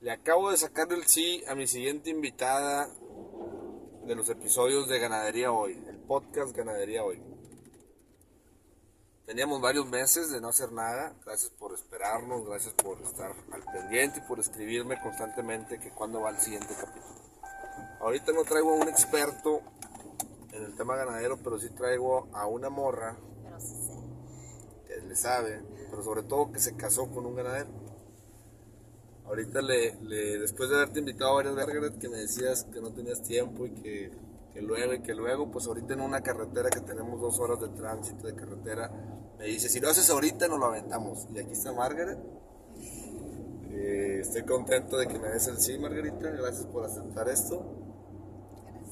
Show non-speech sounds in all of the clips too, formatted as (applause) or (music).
Le acabo de sacar el sí a mi siguiente invitada de los episodios de Ganadería Hoy, el podcast Ganadería Hoy. Teníamos varios meses de no hacer nada. Gracias por esperarnos, gracias por estar al pendiente y por escribirme constantemente que cuándo va el siguiente capítulo. Ahorita no traigo a un experto en el tema ganadero, pero sí traigo a una morra Pero sí sé. que le sabe, pero sobre todo que se casó con un ganadero. Ahorita le, le- después de haberte invitado varias veces que me decías que no tenías tiempo y que, que luego y que luego, pues ahorita en una carretera que tenemos dos horas de tránsito de carretera, me dice, si lo haces ahorita nos lo aventamos. Y aquí está Margaret. Eh, estoy contento de que me des el sí, Margarita. Gracias por aceptar esto.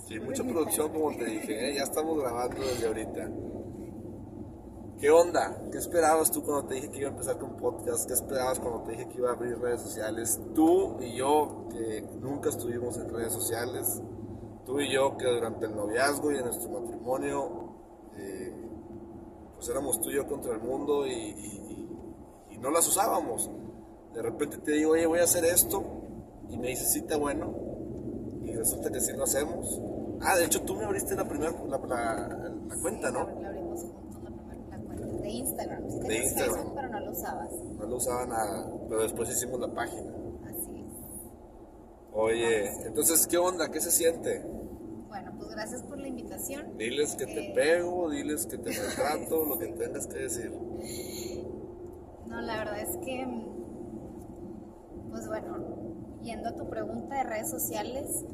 Sí, mucha producción, como te dije, ¿eh? ya estamos grabando desde ahorita. ¿Qué onda? ¿Qué esperabas tú cuando te dije que iba a empezar con podcast? ¿Qué esperabas cuando te dije que iba a abrir redes sociales? Tú y yo, que nunca estuvimos en redes sociales, tú y yo, que durante el noviazgo y en nuestro matrimonio, eh, pues éramos tú y yo contra el mundo y, y- y- y no las usábamos. De repente te digo, oye, voy a hacer esto, y me dices, sí, está bueno, y resulta que sí lo hacemos. Ah, de hecho tú me abriste la primera la, la- la cuenta, ¿no? La abrimos juntos la primera la cuenta de Instagram. De Instagram. Facebook, pero no lo usabas. No lo usaba nada, pero después hicimos la página. Así es. Oye, entonces, ¿qué onda? ¿Qué se siente? Bueno, pues gracias por la invitación. Diles que te Eh. pego, diles que te maltrato, lo que tengas que decir. No, la verdad es que, mm, pues bueno, yendo a tu pregunta de redes sociales,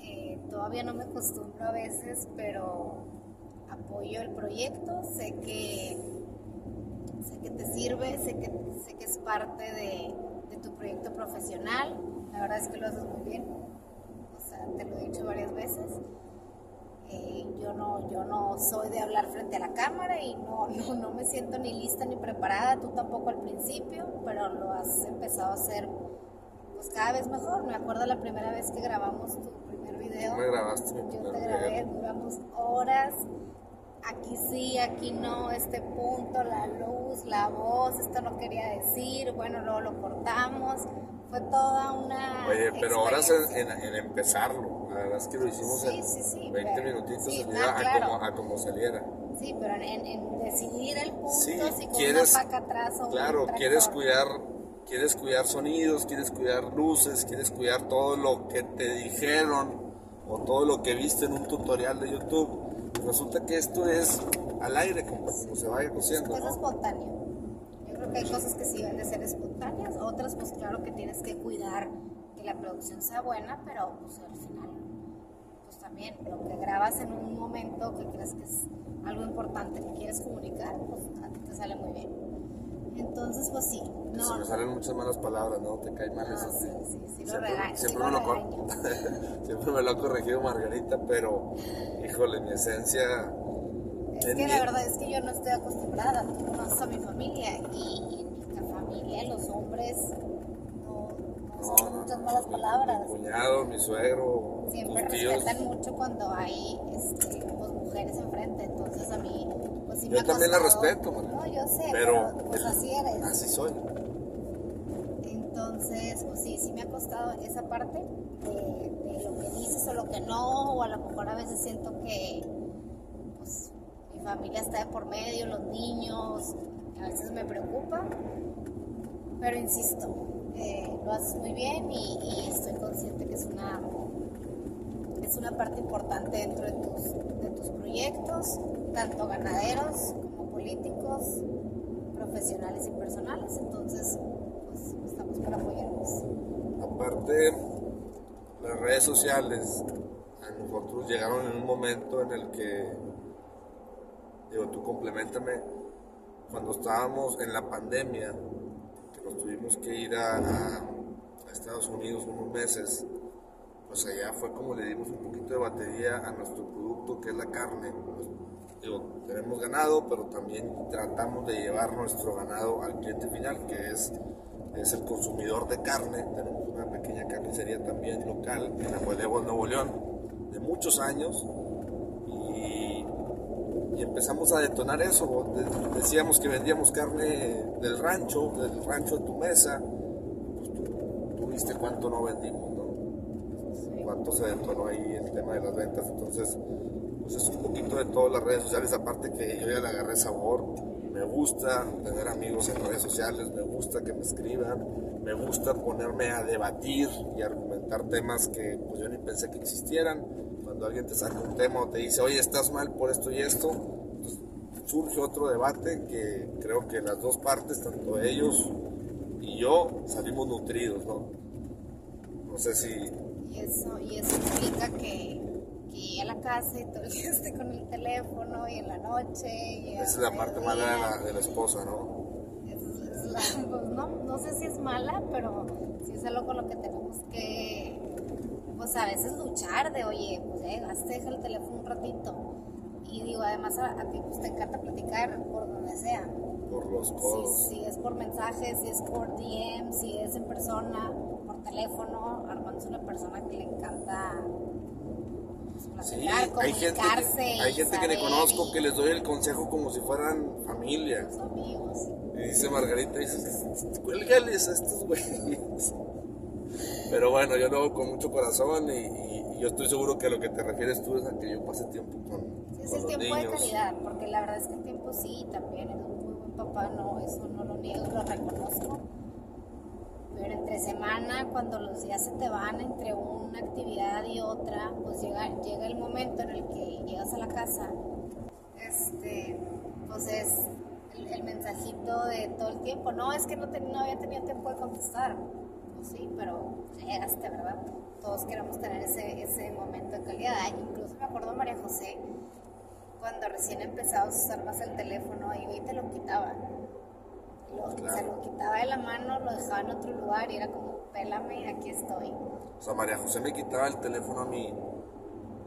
eh, todavía no me acostumbro a veces, pero apoyo el proyecto, sé que, sé que te sirve, sé que, sé que es parte de, de tu proyecto profesional, la verdad es que lo haces muy bien, o sea, te lo he dicho varias veces. Eh, yo no yo no soy de hablar frente a la cámara y no, (laughs) no, no me siento ni lista ni preparada, tú tampoco al principio, pero lo has empezado a hacer pues cada vez mejor. Me acuerdo la primera vez que grabamos tu primer video. Me grabaste Yo te grabé, duramos horas. Aquí sí, aquí no, este punto, la luz, la voz, esto no quería decir, bueno, luego lo cortamos. Fue toda una. Oye, pero ahora es en, empezarlo. La verdad es que lo hicimos Sí, en sí, sí, 20 pero- minutitos a, como, a como saliera. Sí, pero en, en decidir el punto, Sí, si con quieres- una paca atrás o Claro, quieres cuidar, quieres cuidar sonidos, quieres cuidar luces, quieres cuidar todo lo que te dijeron o todo lo que viste en un tutorial de YouTube. Resulta que esto es al aire, como, como se vaya cociendo, Es ¿no? espontáneo. Yo creo que hay cosas que sí deben de ser espontáneas, otras pues claro que tienes que cuidar que la producción sea buena, pero pues al final pues también lo que grabas en un momento que crees que es algo importante que quieres comunicar, pues a ti te sale muy bien. Entonces pues sí, Se no, me salen muchas malas palabras, ¿no? Te cae mal Ah, eso. sí, sí, sí, Siempre, sí siempre lo me lo (laughs) siempre me lo ha corregido Margarita, pero híjole, mi esencia. Es que mi- la verdad es que yo no estoy acostumbrada, tú conoces a mi familia y en mi familia los hombres no, no No, no, muchas no, malas palabras. Mi cuñado, mi suegro, Siempre respetan mucho cuando hay este, pues, mujeres enfrente, entonces a mí pues sí Yo también la respeto. No, yo sé, Pero pero, pues así eres. Así soy. Entonces, pues sí, sí me ha costado esa parte de, de lo que dices o lo que no, o a lo mejor a veces siento que pues, mi familia está de por medio, los niños, a veces me preocupa, pero insisto, eh, lo haces muy bien y, y estoy consciente que es una, una parte importante dentro de tus, de tus proyectos, tanto ganaderos como políticos, profesionales y personales, entonces pues, estamos para apoyarnos. Aparte, las redes sociales a nosotros llegaron en un momento en el que, digo, tú complementame, cuando estábamos en la pandemia, que nos tuvimos que ir a- a Estados Unidos unos meses, allá fue como le dimos un poquito de batería a nuestro producto que es la carne. Tenemos ganado, pero también tratamos de llevar nuestro ganado al cliente final, que es, es el consumidor de carne. Tenemos una pequeña carnicería también local en Abuelego, Nuevo León, de muchos años. Y, empezamos a detonar eso. De- Decíamos que vendíamos carne del rancho, del rancho de tu mesa. Pues tú, cuánto no vendimos, ¿no? Cuánto se detonó ahí el tema de las ventas. Entonces, pues es un poquito de todas las redes sociales, aparte que yo ya le agarré sabor. Me gusta tener amigos en redes sociales, me gusta que me escriban, me gusta ponerme a debatir y argumentar temas que pues yo ni pensé que existieran. Cuando alguien te saca un tema o te dice, oye, estás mal por esto y esto, pues, surge otro debate que creo que las dos partes, tanto ellos y yo, salimos nutridos, ¿no? No sé si... Y eso, y eso implica que, que llegue a la casa y todo el (laughs) día esté con el teléfono y en la noche. Y Esa es la parte mala de la, de la esposa, ¿no? Es, es la, (laughs) pues no, no sé si es mala, pero sí es algo con lo que tenemos que, pues a veces luchar de, oye, pues ya llegaste, deja el teléfono un ratito. Y digo, además a, a ti pues, te encanta platicar por donde sea. Por los Si, codos. si es por mensajes, si es por DM, si es en persona, por teléfono, es una persona que le encanta pues, Sí, hay gente, que, hay gente que saber conozco y que les doy el consejo como si fueran familia. los amigos. Y dice Margarita, dice, cuélgales a estos güeyes. (laughs) Pero bueno, yo lo hago con mucho corazón y, y- y yo estoy seguro que a lo que te refieres tú es a que yo pase tiempo con, Sí, es con el los tiempo niños. de calidad, porque la verdad es que el tiempo sí, también es un muy buen papá, no, eso no lo niego, lo reconozco. Pero entre semana, cuando los días se te van entre una actividad y otra, pues llega, llega el momento en el que llegas a la casa, este, pues es el, mensajito de todo el tiempo, no, es que no, te- no había tenido tiempo de contestar. Pues sí, pero llegaste, ¿verdad? Todos queremos tener ese, ese momento de calidad. Incluso me acuerdo María José, cuando recién empezabas a usar más el teléfono, iba y te lo quitaba. Claro. Se lo quitaba de la mano, lo dejaba en otro lugar y era como, pélame, aquí estoy. O sea, María José me quitaba el teléfono a mí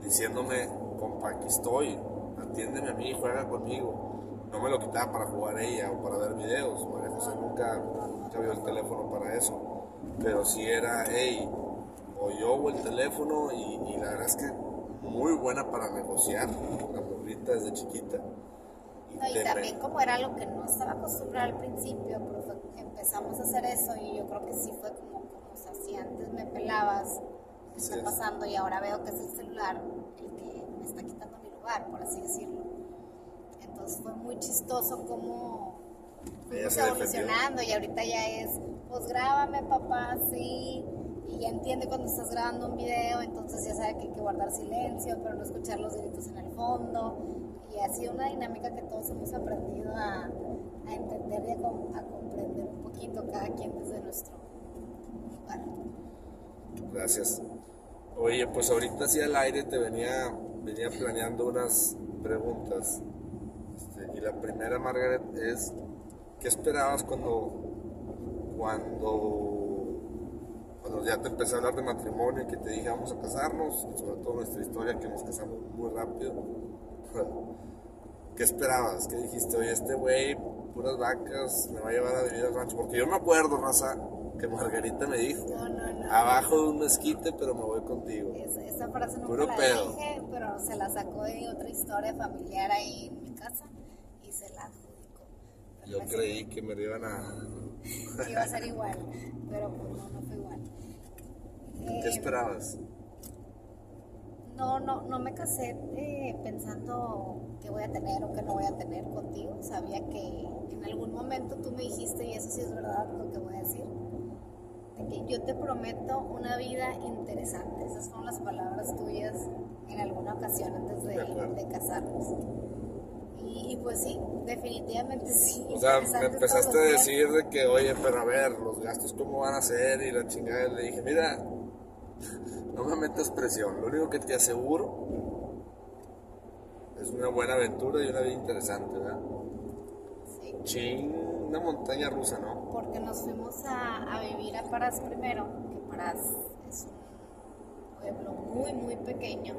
diciéndome, compa, aquí estoy, atiéndeme a mí, juega conmigo. No me lo quitaba para jugar ella o para ver videos. María José nunca, nunca vio el teléfono para eso. Pero sí era, hey, o yo o el teléfono y, y la verdad es que muy buena para negociar, la morrita desde chiquita. No, y también como era lo que no estaba acostumbrada al principio, pero fue que empezamos a hacer eso y yo creo que sí fue como, como o sea, si antes me pelabas, ¿qué está pasando? Y ahora veo que es el celular el que me está quitando mi lugar, por así decirlo. Entonces fue muy chistoso como fuimos evolucionando y ahorita ya es, pues grábame papá, sí, y ya entiende cuando estás grabando un video, entonces ya sabe que hay que guardar silencio, pero no escuchar los gritos en el fondo, ha sido una dinámica que todos hemos aprendido a, entender y a, com- a comprender un poquito cada quien desde nuestro lugar. Gracias. Oye, pues ahorita sí al aire te venía, venía planeando unas preguntas. Este, y la primera, Margaret, es ¿qué esperabas cuando, cuando, cuando ya te empecé a hablar de matrimonio y que te dije vamos a casarnos? Sobre todo nuestra historia que nos casamos muy rápido. ¿Qué esperabas? ¿Qué dijiste? Oye, este güey, puras vacas, me va a llevar a vivir al rancho. Porque yo me acuerdo, Raza, que Margarita me dijo, No, no, no. abajo de un mezquite, pero me voy contigo. Esa, esa frase nunca Puro la pedo. dije, pero se la sacó de otra historia familiar ahí en mi casa y se la adjudicó. Pero Yo creí que me iban a... (laughs) iba a ser igual, pero pues no, no fue igual. ¿Qué Eh, esperabas? No, no, no me casé eh, pensando que voy a tener o que no voy a tener contigo. Sabía que en algún momento tú me dijiste, y eso sí es verdad lo que voy a decir, de que yo te prometo una vida interesante. Esas fueron las palabras tuyas en alguna ocasión antes de, De casarnos. Y, y pues sí, definitivamente sí. O sea, me empezaste a decir de que, oye, pero a ver, los gastos cómo van a ser y la chingada. Le dije, mira, no me metas presión. Lo único que te aseguro es una buena aventura y una vida interesante, ¿verdad? Sí. Ching, una montaña rusa, ¿no? porque nos fuimos a, a vivir a Parás primero, que Parás es un pueblo muy, muy pequeño,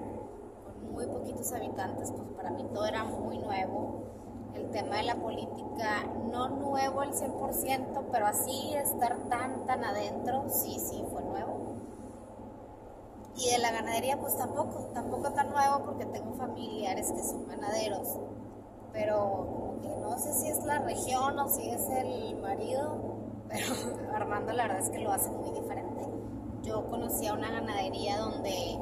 con muy poquitos habitantes, pues para mí todo era muy nuevo. El tema de la política, no nuevo al 100%, pero así estar tan, tan adentro, sí, sí, fue nuevo. Y de la ganadería, pues tampoco, tampoco tan nuevo porque tengo familiares que son ganaderos, pero que no sé si es la región o si es el marido, pero (laughs) Armando la verdad es que lo hace muy diferente. yo conocía una ganadería donde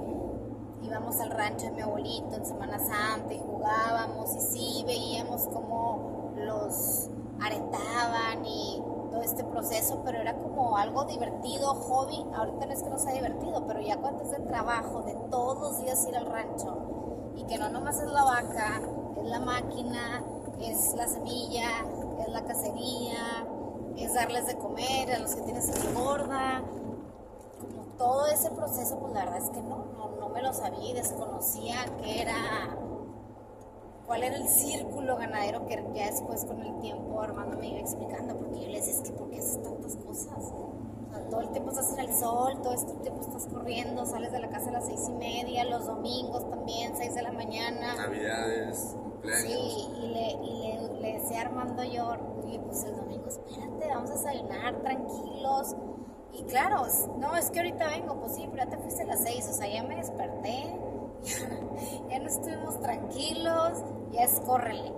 íbamos al rancho de mi abuelito en Semana Santa y jugábamos y sí veíamos cómo los aretaban y todo este proceso, pero era como algo divertido, hobby. Ahorita no es que no sea divertido, pero ya cuando es de trabajo, de todos los días ir al rancho y que no nomás es la vaca, es la máquina, es la semilla, es la cacería, es darles de comer a los que tienes en gorda. Todo ese proceso, pues la verdad es que no, no, no me lo sabía y desconocía que era cuál era el círculo ganadero que ya después con el tiempo Armando me iba explicando, porque yo le decía, es que ¿por qué haces tantas cosas? O sea, todo el tiempo estás en el sol, todo este tiempo estás corriendo, sales de la casa a las seis y media, los domingos también, seis de la mañana. Navidades, cumpleaños. Sí, y le, y le, le decía a Armando yo, oye, pues el domingo, espérate, vamos a desayunar tranquilos. Y claro, no, es que ahorita vengo, pues sí, pero ya te fuiste a las seis, o sea, ya me desperté, ya no estuvimos tranquilos, ya es córrele.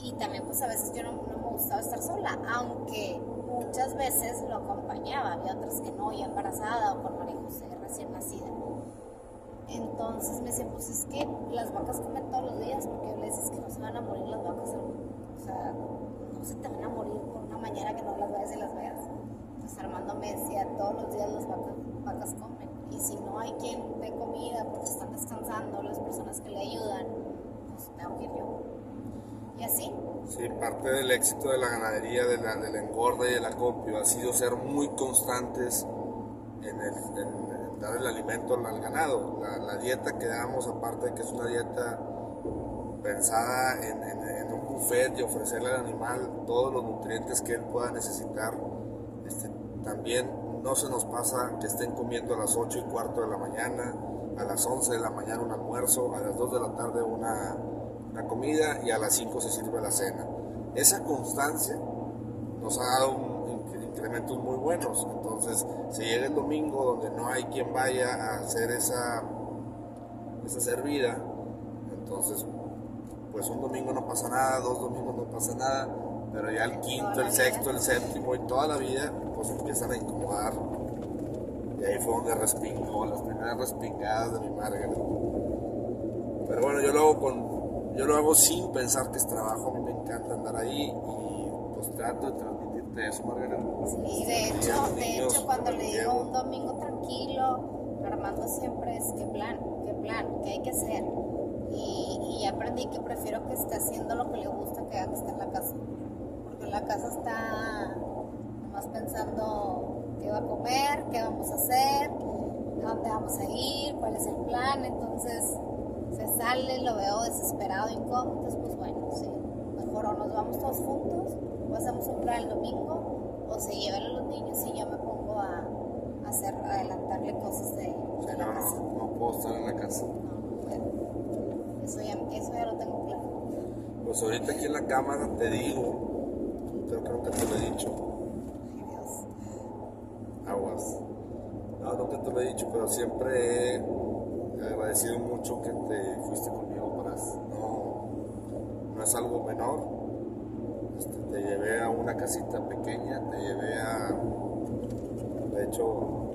Y también pues a veces yo no, me gustaba estar sola, aunque muchas veces lo acompañaba, había otras que no, ya embarazada o con María José recién nacida. Entonces me decía, pues es que las vacas comen todos los días, porque yo le decía, que no se van a morir las vacas, o sea, no se te van a morir por una mañana que no las vayas y las veas. Entonces Armando me decía, todos los días las vacas, vacas comen, y si no hay quien dé comida porque están descansando, las personas que le ayudan, pues tengo que ir yo. Y así. Sí, parte del éxito de la ganadería, de la, del engorde y del acopio ha sido ser muy constantes en, el, dar el alimento al ganado. La, la, dieta que damos, aparte de que es una dieta pensada en, en, un buffet y ofrecerle al animal todos los nutrientes que él pueda necesitar, este, también no se nos pasa que estén comiendo a las 8 y cuarto de la mañana, a las 11 de la mañana un almuerzo, a las 2 de la tarde una la comida y a las 5 se sirve la cena. Esa constancia nos ha dado incrementos muy buenos. Entonces, si llega el domingo donde no hay quien vaya a hacer esa, esa servida, entonces, pues un domingo no pasa nada, dos domingos no pasa nada, pero ya el quinto, el sexto, el séptimo y toda la vida, empiezan a incomodar. Y ahí fue donde respingó, las primeras respingadas de mi Margaret. Pero bueno, yo lo hago con yo lo hago sin pensar que es trabajo, a mí me encanta andar ahí y pues trato de transmitirte eso, Margarita. Sí, de hecho, de hecho cuando le digo un domingo tranquilo, Armando siempre es qué plan, qué plan, qué hay que hacer. Y, y aprendí que prefiero que esté haciendo lo que le gusta que haga que esté en la casa. Porque la casa está nomás pensando qué va a comer, qué vamos a hacer, a dónde vamos a ir, cuál es el plan. Entonces, se sale, lo veo desesperado, incómodo, entonces pues bueno, sí, mejor o nos vamos todos juntos, o hacemos un plan el domingo, o se llevan a los niños y yo me pongo a, a hacer, a adelantarle cosas de, de no, casa. No, puedo estar en la casa. No, no puedo. Eso ya, eso ya lo tengo claro. Pues ahorita aquí en la cámara te digo, creo que te lo he dicho. Ay, Dios. Aguas. No, nunca te lo he dicho, pero siempre he agradecido mucho que te fuiste conmigo para no, es algo menor. Este, te llevé a una casita pequeña te llevé a de hecho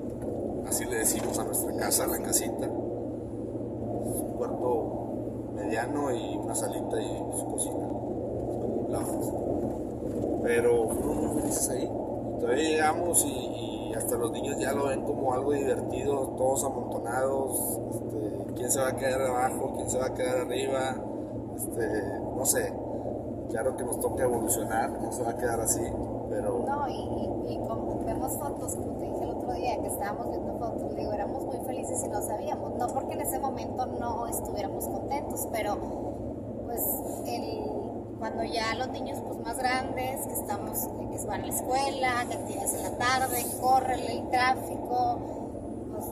así le decimos a nuestra casa la casita. Un cuarto mediano y una salita y su cocina pero fuimos muy felices ahí. Todavía llegamos y, hasta los niños ya lo ven como algo divertido todos amontonados este, quién se va a quedar abajo, quién se va a quedar arriba, este, no sé, claro que nos toca evolucionar, no se va a quedar así, pero... No, y como vemos fotos, como te dije el otro día, que estábamos viendo fotos, digo, éramos muy felices y no sabíamos, no porque en ese momento no estuviéramos contentos, pero pues el, cuando ya los niños pues más grandes, que estamos, que van a la escuela, que actividades en la tarde, corren el tráfico, pues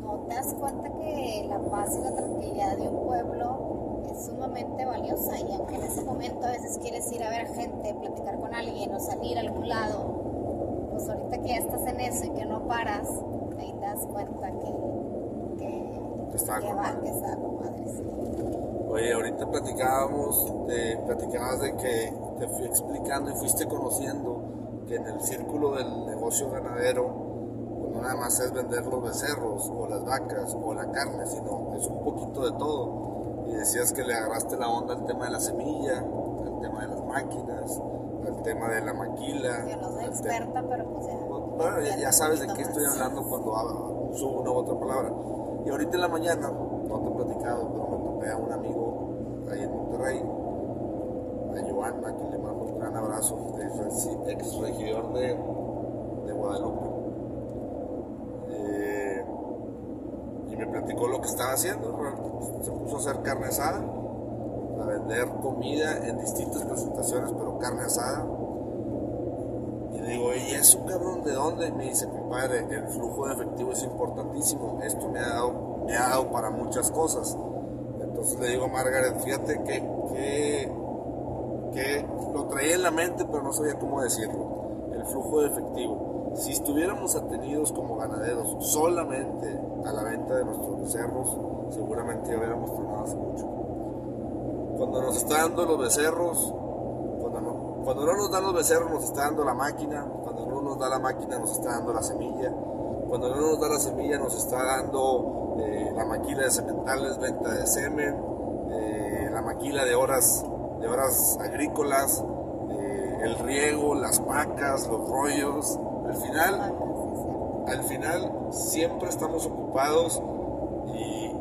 no te das cuenta que la paz y la tranquilidad de un pueblo es sumamente valiosa y aunque en ese momento a veces quieres ir a ver gente, platicar con alguien o salir a algún lado, pues ahorita que ya estás en eso y que no paras, ahí te das cuenta que, que, que, está que, va, que está con madre. Sí. Oye, ahorita platicábamos, de, platicabas de que te fui explicando y fuiste conociendo que en el círculo del negocio ganadero no nada más es vender los becerros o las vacas o la carne, sino es un poquito de todo. Y decías que le agarraste la onda al tema de la semilla, al tema de las máquinas, al tema de la maquila. Yo no soy experta, pero pues ya. bueno, ya, ya sabes de qué estoy hablando cuando hablo- uso una u otra palabra. Y ahorita en la mañana, no te he platicado, pero a un amigo ahí en Monterrey, a Joan, a quien le mando un gran abrazo, ex regidor de, de Guadalupe. Eh, y me platicó lo que estaba haciendo. Se puso a hacer carne asada, a vender comida en distintas presentaciones, pero carne asada. Y le digo, ¿y eso cabrón de dónde? Me dice, compadre, el flujo de efectivo es importantísimo. Esto me ha dado, me ha dado para muchas cosas. Entonces le digo a Margaret, fíjate que, lo traía en la mente, pero no sabía cómo decirlo. El flujo de efectivo. Si estuviéramos atenidos como ganaderos solamente a la venta de nuestros becerros, seguramente hubiéramos tronado hace mucho. Cuando nos está dando los becerros, cuando no, cuando no nos dan los becerros nos está dando la máquina, cuando no nos da la máquina nos está dando la semilla, cuando no nos da la semilla nos está dando eh, la maquila de sementales, venta de semen, eh, la maquila de horas, de horas agrícolas, eh, el riego, las vacas, los rollos. Al final, al final siempre estamos ocupados y,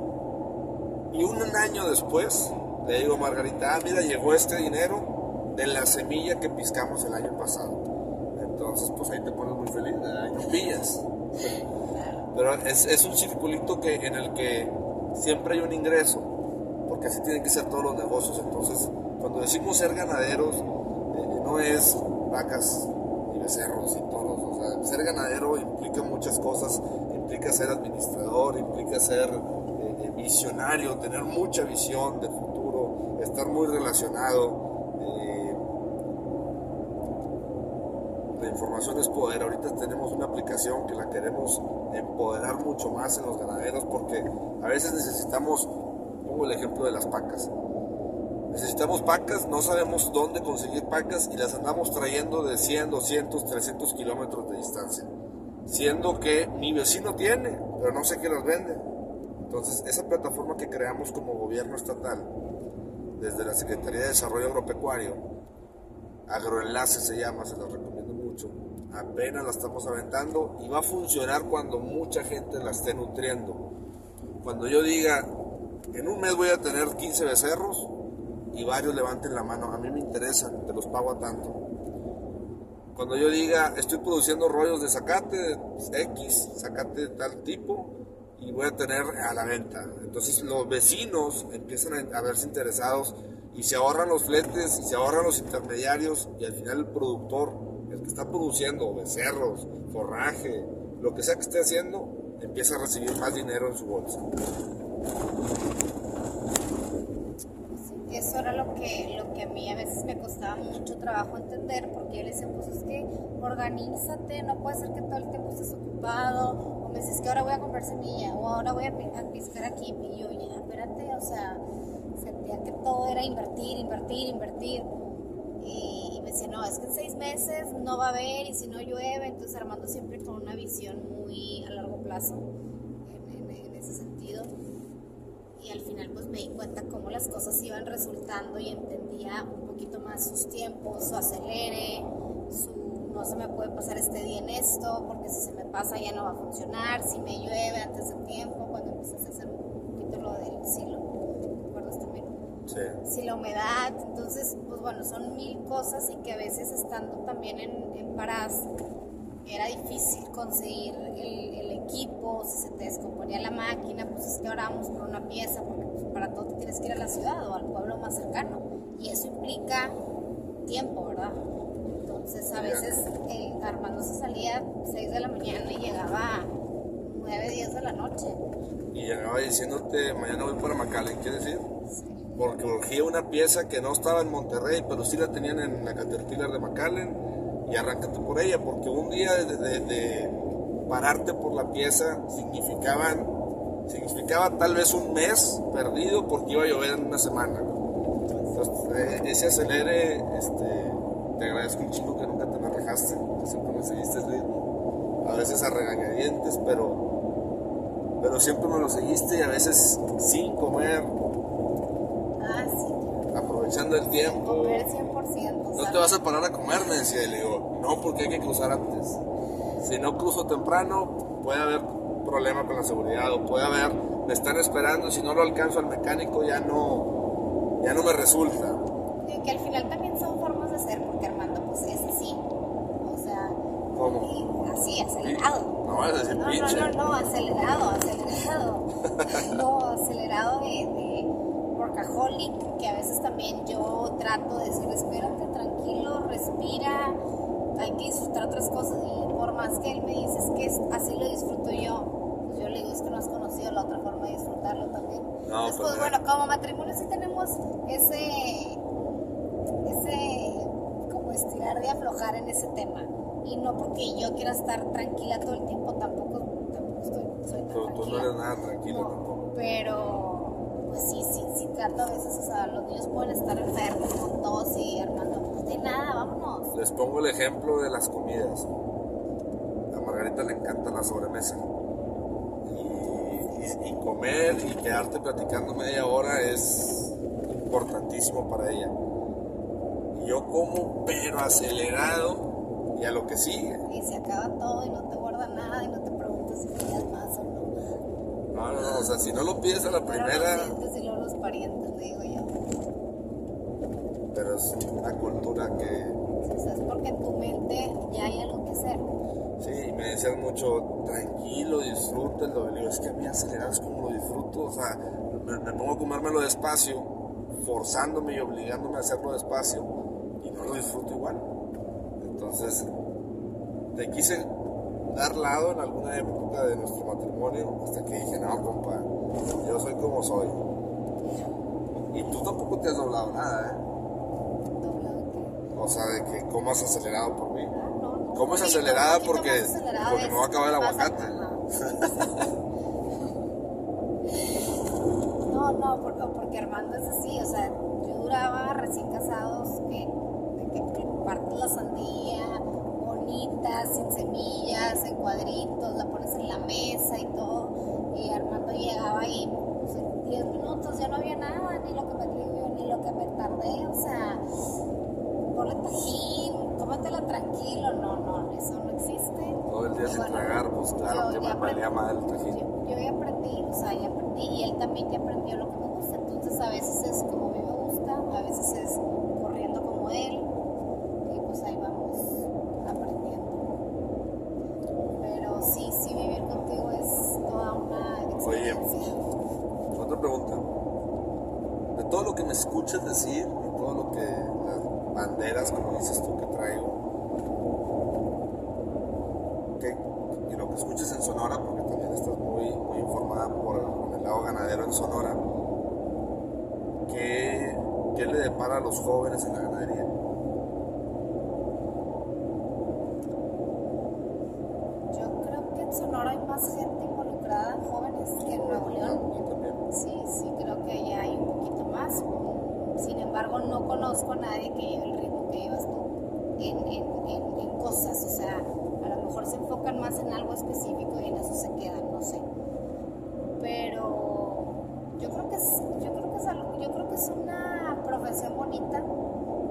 y un año después le digo Margarita, ah, mira, llegó este dinero de la semilla que piscamos el año pasado. Entonces, pues ahí te pones muy feliz, y no pillas. Pero es, es un circulito que, en el que siempre hay un ingreso, porque así tienen que ser todos los negocios. Entonces, cuando decimos ser ganaderos, eh, no es vacas y becerros y toros. O sea, ser ganadero implica muchas cosas, implica ser administrador, implica ser eh, eh, visionario, tener mucha visión de futuro, estar muy relacionado. eh, información es poder. Ahorita tenemos una aplicación que la queremos empoderar mucho más en los ganaderos porque a veces necesitamos, pongo el ejemplo de las pacas. Necesitamos pacas, no sabemos dónde conseguir pacas y las andamos trayendo de 100, 200, 300 kilómetros de distancia. Siendo que mi vecino tiene, pero no sé qué las vende. Entonces, esa plataforma que creamos como gobierno estatal, desde la Secretaría de Desarrollo Agropecuario, Agroenlace se llama, se los recomiendo Apenas la estamos aventando y va a funcionar cuando mucha gente la esté nutriendo. Cuando yo diga, en un mes voy a tener 15 becerros y varios levanten la mano, a mí me interesan, te los pago a tanto. Cuando yo diga, estoy produciendo rollos de zacate X, zacate de tal tipo, y voy a tener a la venta. Entonces los vecinos empiezan a verse interesados y se ahorran los fletes y se ahorran los intermediarios y al final el productor, está produciendo becerros, forraje, lo que sea que esté haciendo, empieza a recibir más dinero en su bolsa. Eso era lo que, lo que a mí a veces me costaba mucho trabajo entender, porque yo le decía, pues es que organízate, no puede ser que todo el tiempo estés ocupado, o me dices que ahora voy a comprar semilla, o ahora voy a piscar aquí, y yo, ya, espérate, o sea, sentía que todo era invertir, invertir, invertir, decía, no, es que en seis meses no va a haber, y si no llueve, entonces Armando siempre con una visión muy a largo plazo, en, en- en ese sentido y al final pues me di cuenta cómo las cosas iban resultando y entendía un poquito más sus tiempos, su acelere, su no se me puede pasar este día en esto, porque si se me pasa ya no va a funcionar, si me llueve antes de tiempo, cuando empiezas a hacer un poquito lo del silo. Sí. si la humedad, entonces, pues bueno, son mil cosas y que a veces estando también en, en Parás era difícil conseguir el, el equipo, si se te descomponía la máquina, pues es que ahora vamos por una pieza, porque pues, para todo te tienes que ir a la ciudad o al pueblo más cercano, y eso implica tiempo, ¿verdad? Entonces a veces el Armando se salía 6 de la mañana y llegaba a 9, 10 de la noche. Y llegaba diciéndote, mañana voy para McAllen, ¿qué decir? Porque urgía una pieza que no estaba en Monterrey, pero sí la tenían en la Caterpillar de McAllen y arráncate por ella, porque un día de, pararte por la pieza significaban, significaba tal vez un mes perdido porque iba a llover en una semana. Entonces, eh, ese acelere, este, te agradezco un chingo que nunca te me rajaste, siempre me seguiste el ritmo. a veces a regañadientes, pero, pero siempre me lo seguiste y a veces sin comer, Ah, sí. aprovechando el tiempo. Comer 100%. No ¿sabes? te vas a parar a comer, me decía. Y le digo, no, porque hay que cruzar antes. Si no cruzo temprano, puede haber problema con la seguridad o puede haber, me están esperando, si no lo alcanzo al mecánico ya no, ya no me resulta. Y que al final también son formas de ser, porque Armando pues es así. O sea, así, acelerado. No a decir No, no, no, no, acelerado, acelerado. (laughs) No, acelerado de, que a veces también yo trato de decir, espérate, tranquilo, respira, hay que disfrutar otras cosas. Y por más que él me dice es que así lo disfruto yo, pues yo le digo, es que no has conocido la otra forma de disfrutarlo también. No, Entonces, pues, bueno, como matrimonio sí tenemos ese, ese, como estirar de aflojar en ese tema. Y no porque yo quiera estar tranquila todo el tiempo, tampoco, tampoco estoy, soy tan Pero tú no tranquila. eres nada No, tampoco. Pero, a veces, o sea, los niños pueden estar enfermos con tos y Armando, pues de nada, vámonos. Les pongo el ejemplo de las comidas. A Margarita le encanta la sobremesa. Y, y- y comer y quedarte platicando media hora es importantísimo para ella. Y yo como, pero acelerado y a lo que sigue. Y se acaba todo y no te guarda nada y no te preguntas si quieres más o no. No, no, no, o sea, si no lo pides a la Pero primera, los parientes, digo yo. pero es una cultura que, es porque en tu mente ya hay algo que hacer. sí, me decían mucho, tranquilo, disfrútalo. Le digo, es que a mí acelerado es como lo disfruto, o sea, me, me pongo a comérmelo despacio, forzándome y obligándome a hacerlo despacio, y no lo disfruto igual. Entonces, te quise dar lado en alguna época de nuestro matrimonio, hasta que dije, no, compa, yo soy como soy. Y tú tampoco te has doblado nada, ¿eh? Doblado. O sea, de que comas acelerado por mí. Ah, no, no. ¿Cómo es Sí, acelerada? poquito Porque- acelerada porque me va a acabar el aguacate. (laughs) No, no, porque, porque Armando es así, o sea, yo duraba recién casados que, que, que la sandía, bonita, sin semillas, en cuadritos, la pones en la mesa y todo, y Armando llegaba y pues, en 10 minutos ya no había nada, ni lo que me ni lo que me tardé, o sea, ponle tajín, cómetela tranquilo, no, no, eso no existe. Todo el día Y sin bueno, tragar, pues claro yo que me ya valía aprendí- mal el tajín. Yo, yo ya aprendí, o sea, ya aprendí y él también ya aprendió lo que me gusta. Entonces a veces es como a mí me gusta, a veces es corriendo como él y pues ahí vamos aprendiendo. Pero sí, sí, vivir contigo es toda una experiencia. Otra pregunta. De todo lo que me escuchas decir y todo lo que las banderas, como dices tú, que traigo, que, y lo que escuchas en Sonora, porque también estás muy, muy informada por el, el lado ganadero en Sonora, ¿qué, ¿qué le depara a los jóvenes en la ganadería? Yo creo que en Sonora hay más gente involucrada, jóvenes, que en Nuevo León. Y también. Sí, sí, creo que ya hay un poquito más. Sin embargo, no conozco a nadie que llevas tú en, en, en, en cosas. O sea, a lo mejor se enfocan más en algo específico y en eso se quedan, no sé. Pero yo creo que es, yo creo que es, algo- yo creo que es una profesión bonita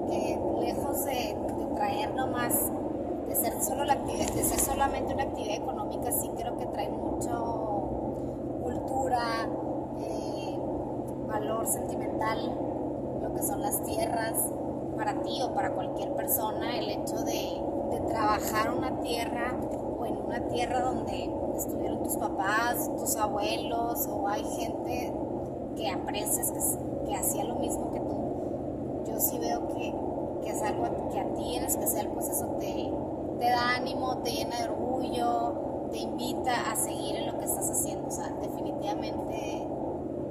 que lejos de, de traer nomás, de ser, solo la actividad, de ser solamente una actividad económica, sí creo que trae mucho cultura, eh, valor sentimental, lo que son las tierras, para ti o para cualquier persona, el hecho de, de trabajar una tierra o en una tierra donde estuvieron tus papás, tus abuelos, o hay gente que aprecias que, hacía lo mismo que tú. Yo sí veo que, que es algo que a ti en especial, pues eso te, te da ánimo, te llena de orgullo, te invita a seguir en lo que estás haciendo. O sea, definitivamente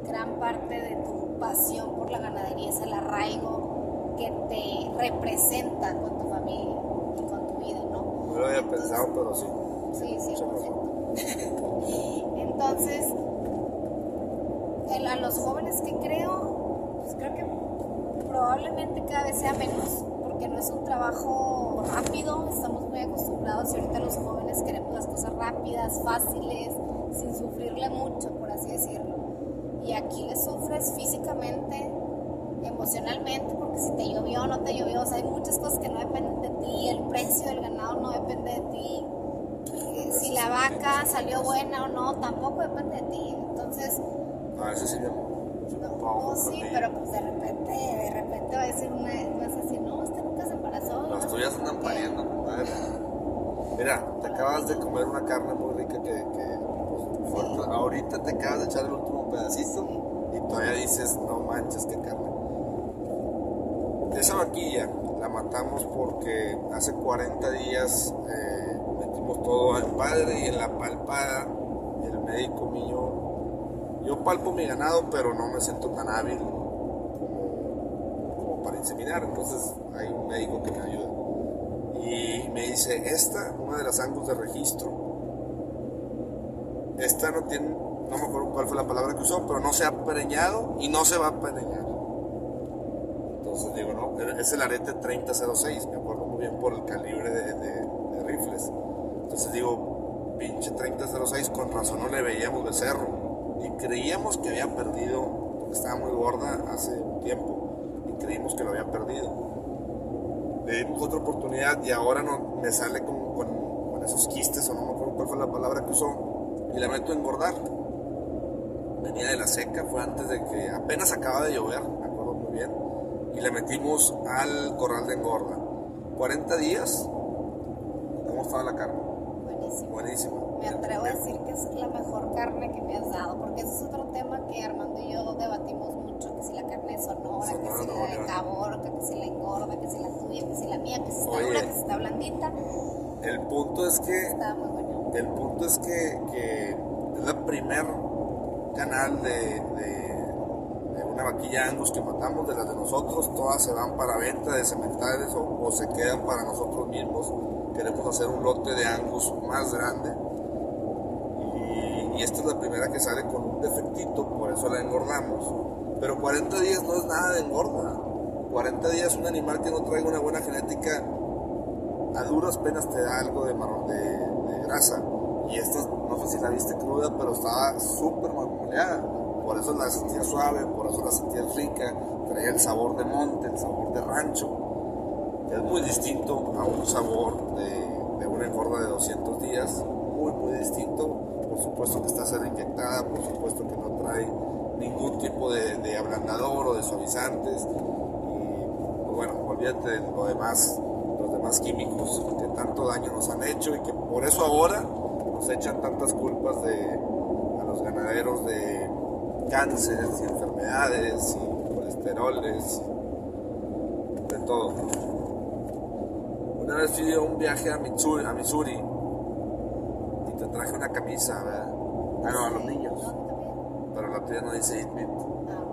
gran parte de tu pasión por la ganadería es el arraigo que te representa con tu familia y con tu vida, ¿no? No lo había Entonces, pensado, pero sí. Sí, Mucha (laughs) 100%. Entonces, el- a los jóvenes que creo, pues creo que probablemente cada vez sea menos, porque no es un trabajo rápido, estamos muy acostumbrados y ahorita los jóvenes queremos las cosas rápidas, fáciles, sin sufrirle mucho, por así decirlo. Y aquí le sufres físicamente, emocionalmente, porque si te llovió o no te llovió, o sea, hay muchas cosas que no dependen el precio del ganado no depende de ti, eh, si la vaca salió buena o no, tampoco depende de ti. Entonces, A veces sí me, sí no, sí, pero pues de repente, de repente va a decir una, vas a decir, no, usted nunca se embarazó. Las ¿no? tuyas andan pariendo, compadre. Mira, te acabas de comer una carne muy rica que, que, pues, fue- ahorita te acabas de echar el último pedacito y todavía dices, no manches, qué carne. Esa vaquilla la matamos porque hace 40 días eh, metimos todo al padre y en la palpada el médico mío, yo palpo mi ganado pero no me siento tan hábil como, para inseminar, entonces hay un médico que me ayuda. Y me dice, esta, una de las angus de registro, esta no tiene, no me acuerdo cuál fue la palabra que usó, pero no se ha preñado y no se va a preñar. Entonces digo, no, es el arete 3006, me acuerdo muy bien por el calibre de, rifles. Entonces digo, pinche 3006, con razón no le veíamos becerro. Y creíamos que había perdido, estaba muy gorda hace tiempo, y creímos que lo había perdido. Le dimos otra oportunidad y ahora no, me sale con, con- con esos quistes, o no me acuerdo cuál fue la palabra que usó, y la meto a engordar. Venía de la seca, fue antes de que apenas acaba de llover, me acuerdo muy bien, y la metimos al corral de engorda. 40 días, ¿cómo estaba la carne? Buenísimo. Buenísimo. Me atrevo a decir que es la mejor carne que me has dado, porque ese es otro tema que Armando y yo debatimos mucho, que si la carne es sonora, que Sonora, si no, la de. Caborca, que si la engorda, que si la tuya, que si la mía, que si está Oye. dura, que si está blandita, El punto es que está muy bueno. El punto es que, que es la primer canal de una vaquilla Angus que matamos, de las de nosotros, todas se van para venta de cementales o, se quedan para nosotros mismos. Queremos hacer un lote de Angus más grande. Y, esta es la primera que sale con un defectito, por eso la engordamos. Pero 40 días no es nada de engorda. 40 días un animal que no traiga una buena genética a duras penas te da algo de, marrón, de, de grasa. Y esta, no sé si la viste cruda, pero estaba súper marmoleada. Por eso la sentía suave, por eso la sentía rica. Traía el sabor de monte, el sabor de rancho. que Es muy distinto a un sabor de, de una engorda de 200 días. Muy, muy distinto. Por supuesto que está ser inyectada, por supuesto que no trae ningún tipo de, de ablandador o de suavizantes. Y pues bueno, olvídate de lo demás, los demás químicos que tanto daño nos han hecho y que por eso ahora nos echan tantas culpas de, a los ganaderos de cánceres y enfermedades y colesteroles, de todo. Una vez fui a un viaje a Missouri, a Missouri y te traje una camisa, ¿verdad? Ah, no, a los niños. Pero la tuya no dice Eat Meat. Ah.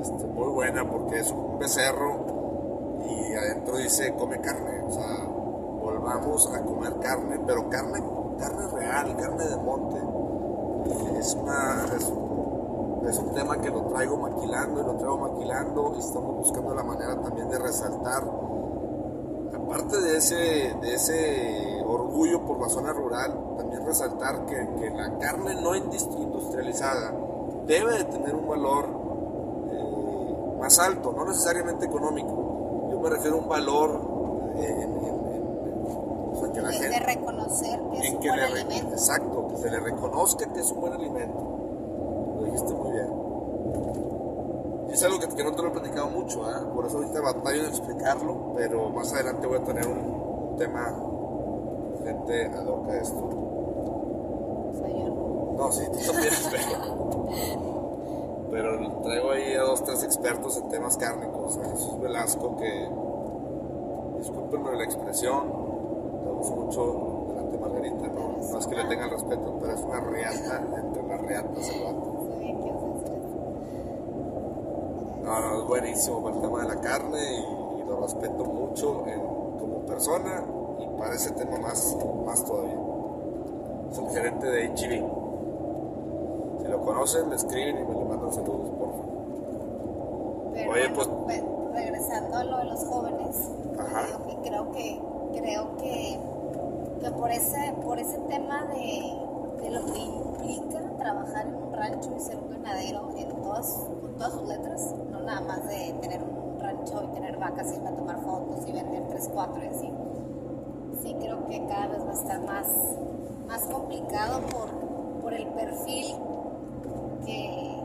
Este, muy buena porque es un becerro y adentro dice come carne. O sea, volvamos a comer carne, pero carne, carne real, carne de monte. Es, una, es, un- es un tema que lo traigo maquilando y lo traigo maquilando y estamos buscando la manera también de resaltar aparte de ese, de ese orgullo por la zona rural, también resaltar que, que la carne no indus- industrializada debe de tener un valor eh, más alto, no necesariamente económico. Yo me refiero a un valor eh, en, en- en- o sea, que la De, de gente reconocer que es en un que buen alimento. exacto, que se le reconozca que es un buen alimento. Lo dijiste muy bien. Y es algo que, que no te lo he platicado mucho, ¿ah? por eso ahorita batallo en explicarlo, pero más adelante voy a tener un, un tema hoc a esto. O sea, yo no. Sí, tú también, (laughs) pero, pero traigo ahí a dos, tres expertos en temas cárnicos, a Jesús Velasco, que, discúlpenme la expresión, uso mucho Margarita, no, no es que le tenga el respeto, pero es una reata entre las reatas el vato. No, no, es buenísimo para el tema de la carne y, y lo respeto mucho en- como persona y para ese tema más, más todavía. Es el gerente de HB. Si lo conocen, le escriben y me le mandan saludos, por favor. Pero Oye, bueno, pues- pues, regresando a lo de los jóvenes, creo que, creo que, que por ese, por ese tema de, de, lo que implica trabajar en un rancho y ser un ganadero en todas, con todas sus letras, no nada más de tener un rancho y tener vacas y irme a tomar fotos y vender tres, cuatro y así. Sí, creo que cada vez va a estar más, más complicado por, por el perfil que,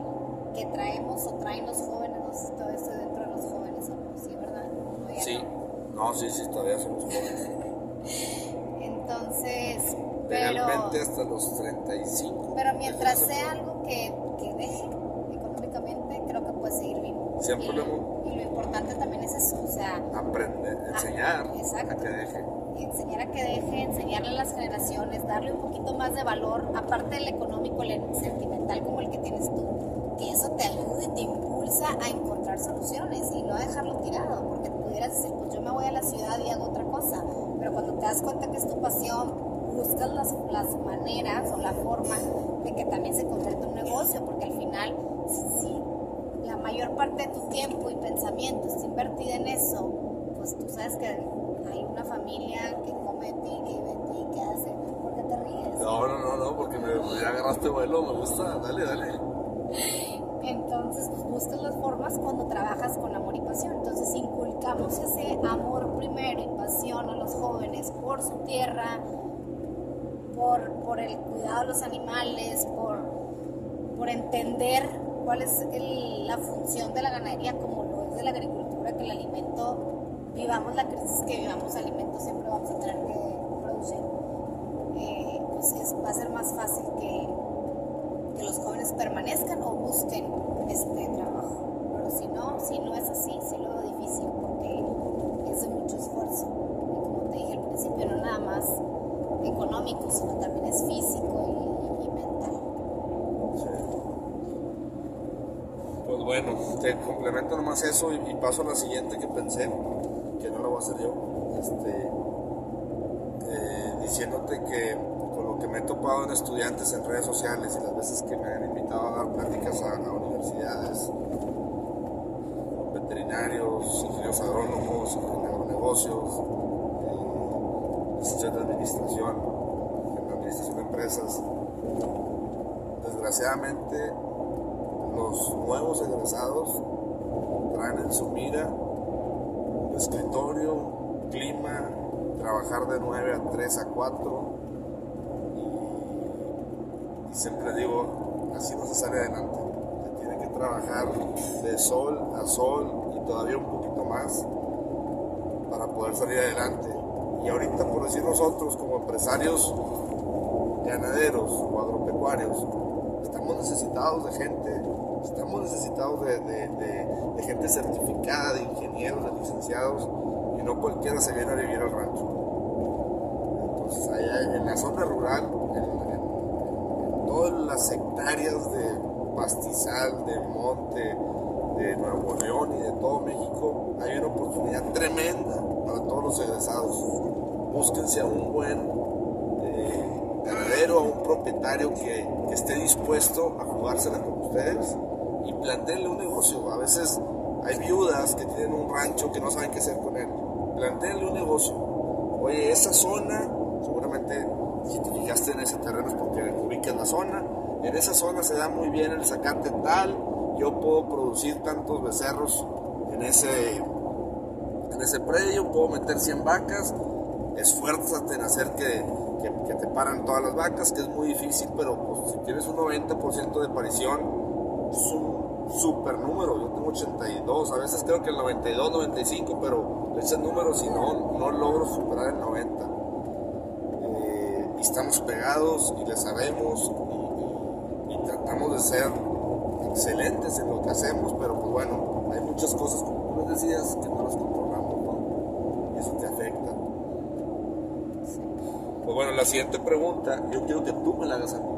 que traemos o traen los jóvenes, no sé si todo esto dentro de los jóvenes o no, sí, ¿verdad? sí, no? sí, sí, todavía somos jóvenes. Entonces, Realmente hasta los 35. Pero mientras sea algo que, que deje económicamente, creo que puede seguir vivo. Siempre y, lo, y lo importante también es eso, o sea... Aprender, enseñar a que deje enseñar a que deje, enseñarle a las generaciones, darle un poquito más de valor, aparte del económico, el sentimental como el que tienes tú, que eso te ayude, te impulsa a encontrar soluciones y no a dejarlo tirado, porque pudieras decir, pues yo me voy a la ciudad y hago otra cosa, pero cuando te das cuenta que es tu pasión, buscas las, las maneras o la forma de que también se convierta un negocio, porque al final, si la mayor parte de tu tiempo y pensamiento está invertida en eso, pues tú sabes que hay una familia que come de ti, que vive ti, que hace. ¿Por qué te ríes? No, no, no, no, porque me, ya (laughs) agarraste vuelo, me gusta, dale, dale. Entonces, pues buscas las formas cuando trabajas con amor y pasión. Entonces, inculcamos ese amor primero y pasión a los jóvenes por su tierra, por, por el cuidado de los animales, por, por entender cuál es la función de la ganadería como lo es de la agricultura, que el alimento vivamos la crisis que vivamos, alimentos siempre vamos a tener que producir, eh, pues va a ser más fácil que, que, los jóvenes permanezcan o busquen este trabajo. Pero si no, si no es así, sí lo veo difícil porque es de mucho esfuerzo. Y como te dije al principio, no nada más económico, sino también es físico y, y mental. Pues bueno, te complemento nomás eso y, paso a la siguiente que pensé que no lo voy a hacer yo, este, eh, diciéndote que con lo que me he topado en estudiantes en redes sociales y las veces que me han invitado a dar pláticas a, universidades, veterinarios, ingenieros agrónomos, agronegocios, eh, de administración, en administración de empresas, desgraciadamente los nuevos egresados en su mira escritorio, clima, trabajar de 9 a 3 a 4 y, siempre digo, así no se sale adelante. Se tiene que trabajar de sol a sol y todavía un poquito más para poder salir adelante. Y ahorita, por decir nosotros, como empresarios ganaderos o agropecuarios, estamos necesitados de gente estamos necesitados de, gente certificada, de ingenieros, de licenciados, y no cualquiera se viene a vivir al rancho. Entonces, allá en la zona rural, en, todas las hectáreas de pastizal, de monte, de Nuevo León y de todo México, hay una oportunidad tremenda para todos los egresados. Búsquense a un buen eh, a un propietario que esté dispuesto a jugársela con ustedes y planteenle un negocio. A veces hay viudas que tienen un rancho que no saben qué hacer con él. Planteenle un negocio. Oye, esa zona, seguramente si te fijaste en ese terreno es porque ubicas la zona. En esa zona se da muy bien el sacante tal. Yo puedo producir tantos becerros en ese, en ese predio, puedo meter 100 vacas. Esfuérzate en hacer que, que, que, te paran todas las vacas, que es muy difícil, pero pues, si tienes un 90% de un super número. Yo tengo 82, a veces creo que el 92, 95, pero ese número si no, no logro superar el 90. Eh, y estamos pegados y le sabemos y, y, tratamos de ser excelentes en lo que hacemos, pero pues bueno, hay muchas cosas, como tú les decías, que no las controlamos, ¿no? Y eso te afecta. Pues bueno, la siguiente pregunta, yo quiero que tú me la hagas a mí.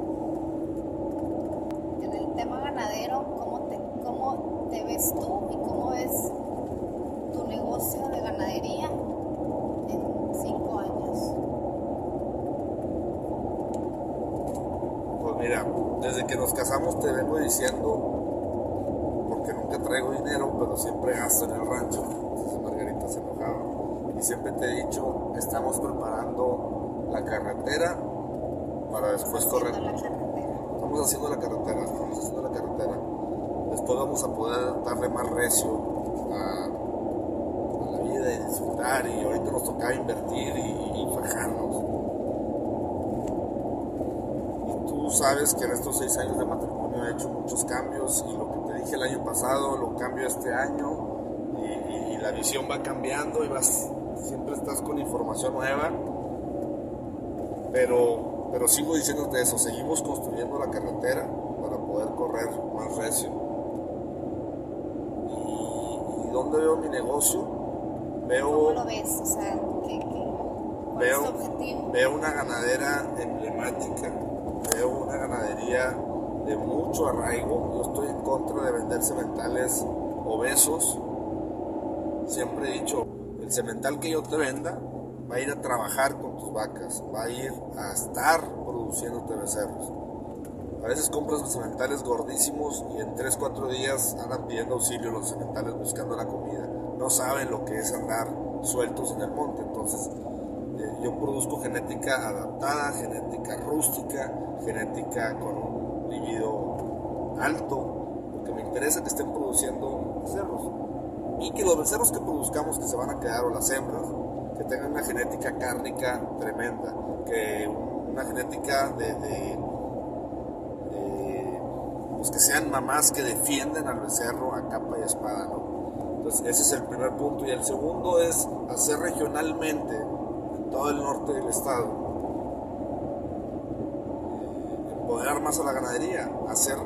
En el tema ganadero, ¿cómo te, cómo te ves tú y cómo ves tu negocio de ganadería en cinco años? Pues mira, desde que nos casamos te vengo diciendo, porque nunca traigo dinero, pero siempre gasto en el rancho. Entonces Margarita se enojaba. Y siempre te he dicho, estamos preparando la carretera para después correr. Estamos haciendo la carretera, estamos haciendo la carretera. Después vamos a poder darle más recio a, la vida y disfrutar. Y ahorita nos toca invertir y, y fajarnos. Y tú sabes que en estos seis años de matrimonio he hecho muchos cambios y lo que te dije el año pasado lo cambio este año y, y la visión va cambiando y vas, siempre estás con información nueva. Pero pero sigo diciéndote eso, seguimos construyendo la carretera para poder correr más recio. ¿Y, dónde veo mi negocio? Veo, ¿Cómo lo ves? O sea, ¿qué, veo? Veo una ganadera emblemática, veo ganadería de mucho arraigo. Yo estoy en contra de vender cementales obesos. Siempre he dicho, el cemental que yo te venda va a ir a trabajar con tus vacas, va a ir a estar produciéndote becerros. A veces compras sementales gordísimos y en 3, 4 días andan pidiendo auxilio los sementales buscando la comida. No saben lo que es andar sueltos en el monte. Entonces, yo produzco genética adaptada, genética rústica, genética con un libido alto, porque me interesa que estén produciendo becerros. Y que los becerros que produzcamos que se van a quedar o las hembras que tengan una genética cárnica tremenda, que una genética de, pues que sean mamás que defienden al becerro a capa y espada. Entonces ese es el primer punto y el segundo es hacer regionalmente en todo el norte del estado empoderar más a la ganadería, hacer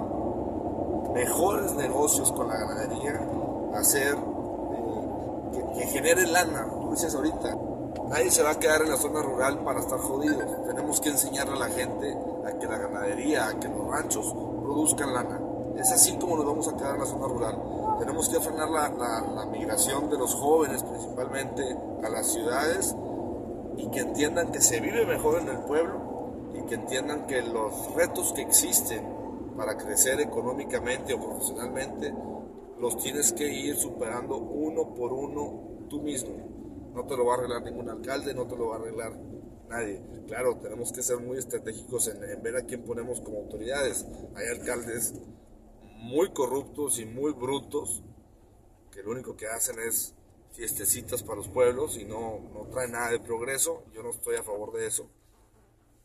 mejores negocios con la ganadería, hacer eh, que, genere lana, dices ahorita, nadie se va a quedar en la zona rural para estar jodido. Tenemos que enseñarle a la gente a que la ganadería, a que los ranchos produzcan lana. Es así como nos vamos a quedar en la zona rural. Tenemos que frenar la migración de los jóvenes principalmente a las ciudades y que entiendan que se vive mejor en el pueblo y que entiendan que los retos que existen para crecer económicamente o profesionalmente los tienes que ir superando uno por uno tú mismo. No te lo va a arreglar ningún alcalde, no te lo va a arreglar nadie. Claro, tenemos que ser muy estratégicos en, ver a quién ponemos como autoridades. Hay alcaldes muy corruptos y muy brutos que lo único que hacen es fiestecitas para los pueblos y no, no traen nada de progreso. Yo no estoy a favor de eso.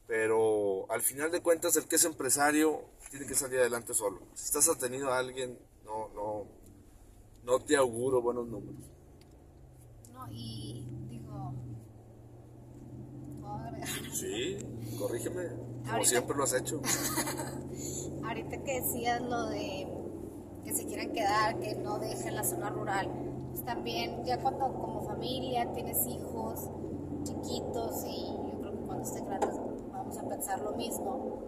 Pero al final de cuentas, el que es empresario tiene que salir adelante solo. Si estás atenido a alguien, no, no, no te auguro buenos números. No, y Sí, corrígeme, como siempre lo has hecho. (laughs) Ahorita que decías lo de que se quieran quedar, que no dejen la zona rural, también ya cuando como familia tienes hijos chiquitos y yo creo que cuando estén grandes vamos a pensar lo mismo,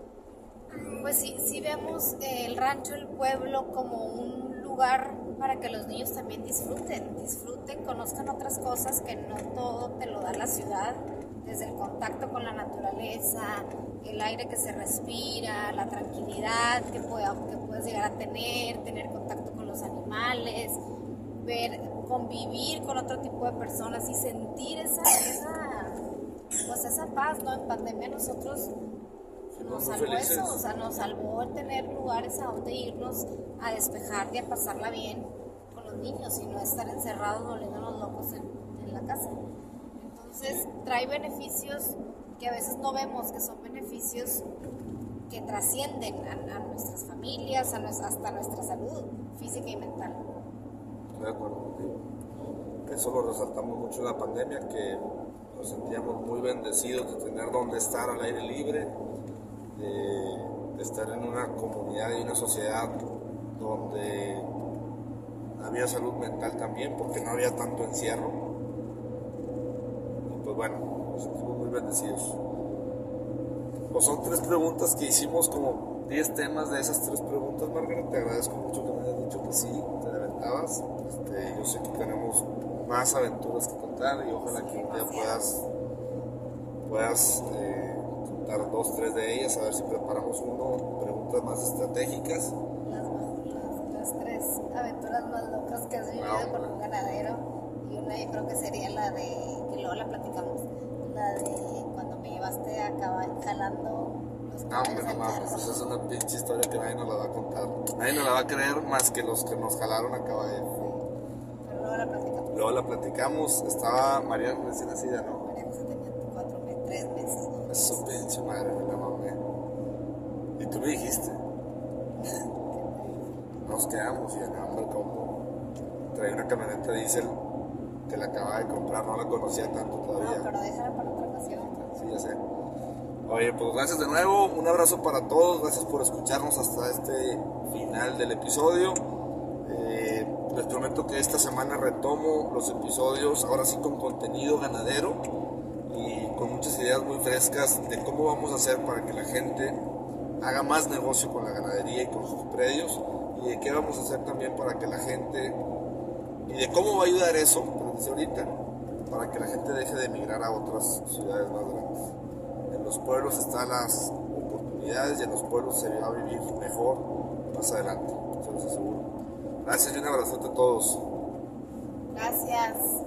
pues sí, sí vemos el rancho, el pueblo como un lugar para que los niños también disfruten, disfruten, conozcan otras cosas que no todo te lo da la ciudad desde el contacto con la naturaleza, el aire que se respira, la tranquilidad que, que puedes llegar a tener, tener contacto con los animales, ver, convivir con otro tipo de personas y sentir esa, esa, pues esa paz, ¿no? En pandemia nosotros nos salvó eso, o sea, nos salvó el tener lugares a donde irnos a despejar y a pasarla bien con los niños y no estar encerrados volviéndonos locos en, en la casa. Entonces trae beneficios que a veces no vemos, que son beneficios que trascienden a, nuestras familias, a hasta nuestra salud física y mental. De acuerdo contigo. Eso lo resaltamos mucho en la pandemia, que nos sentíamos muy bendecidos de tener donde estar al aire libre, de estar en una comunidad y una sociedad donde había salud mental también, porque no había tanto encierro pues bueno, nos sentimos muy bendecidos. Pues son tres preguntas que hicimos como 10 temas de esas tres preguntas, Margaret. Te agradezco mucho que me hayas dicho que sí, te aventabas. Este, yo sé que tenemos más aventuras que contar y ojalá que un día puedas, puedas eh, contar dos, tres de ellas, a ver si preparamos uno, preguntas más estratégicas. las tres aventuras más locas que has vivido Ah, con un ganadero. Y una yo creo que sería la de, que luego la platicamos, la de cuando me llevaste a caballo jalando No, caballos hombre, no mames, esa es una pinche historia que nadie nos la va a contar. Nadie nos la va a creer más que los que nos jalaron a caballo. Pero luego la platicamos. Luego la platicamos, estaba María recién nacida, ¿no? María José tenía cuatro, me- tres meses, ¿no? Es su pinche madre, me la mamé. Y tú me dijiste. (laughs) Nos quedamos y el hombre como traía una camioneta diésel que la acababa de comprar, no la conocía tanto No, todavía. pero déjala para otra ocasión. Sí, ya sé. Oye, pues gracias de nuevo, un abrazo para todos, gracias por escucharnos hasta este final del episodio. Eh, les prometo que esta semana retomo los episodios, ahora sí con contenido ganadero y con muchas ideas muy frescas de cómo vamos a hacer para que la gente haga más negocio con la ganadería y con sus predios y de qué vamos a hacer también para que la gente y de cómo va a ayudar eso, como dice ahorita, para que la gente deje de emigrar a otras ciudades más grandes. Los pueblos están las oportunidades y en los pueblos se va a vivir mejor más adelante, se los aseguro. Gracias y un abrazote a todos. Gracias.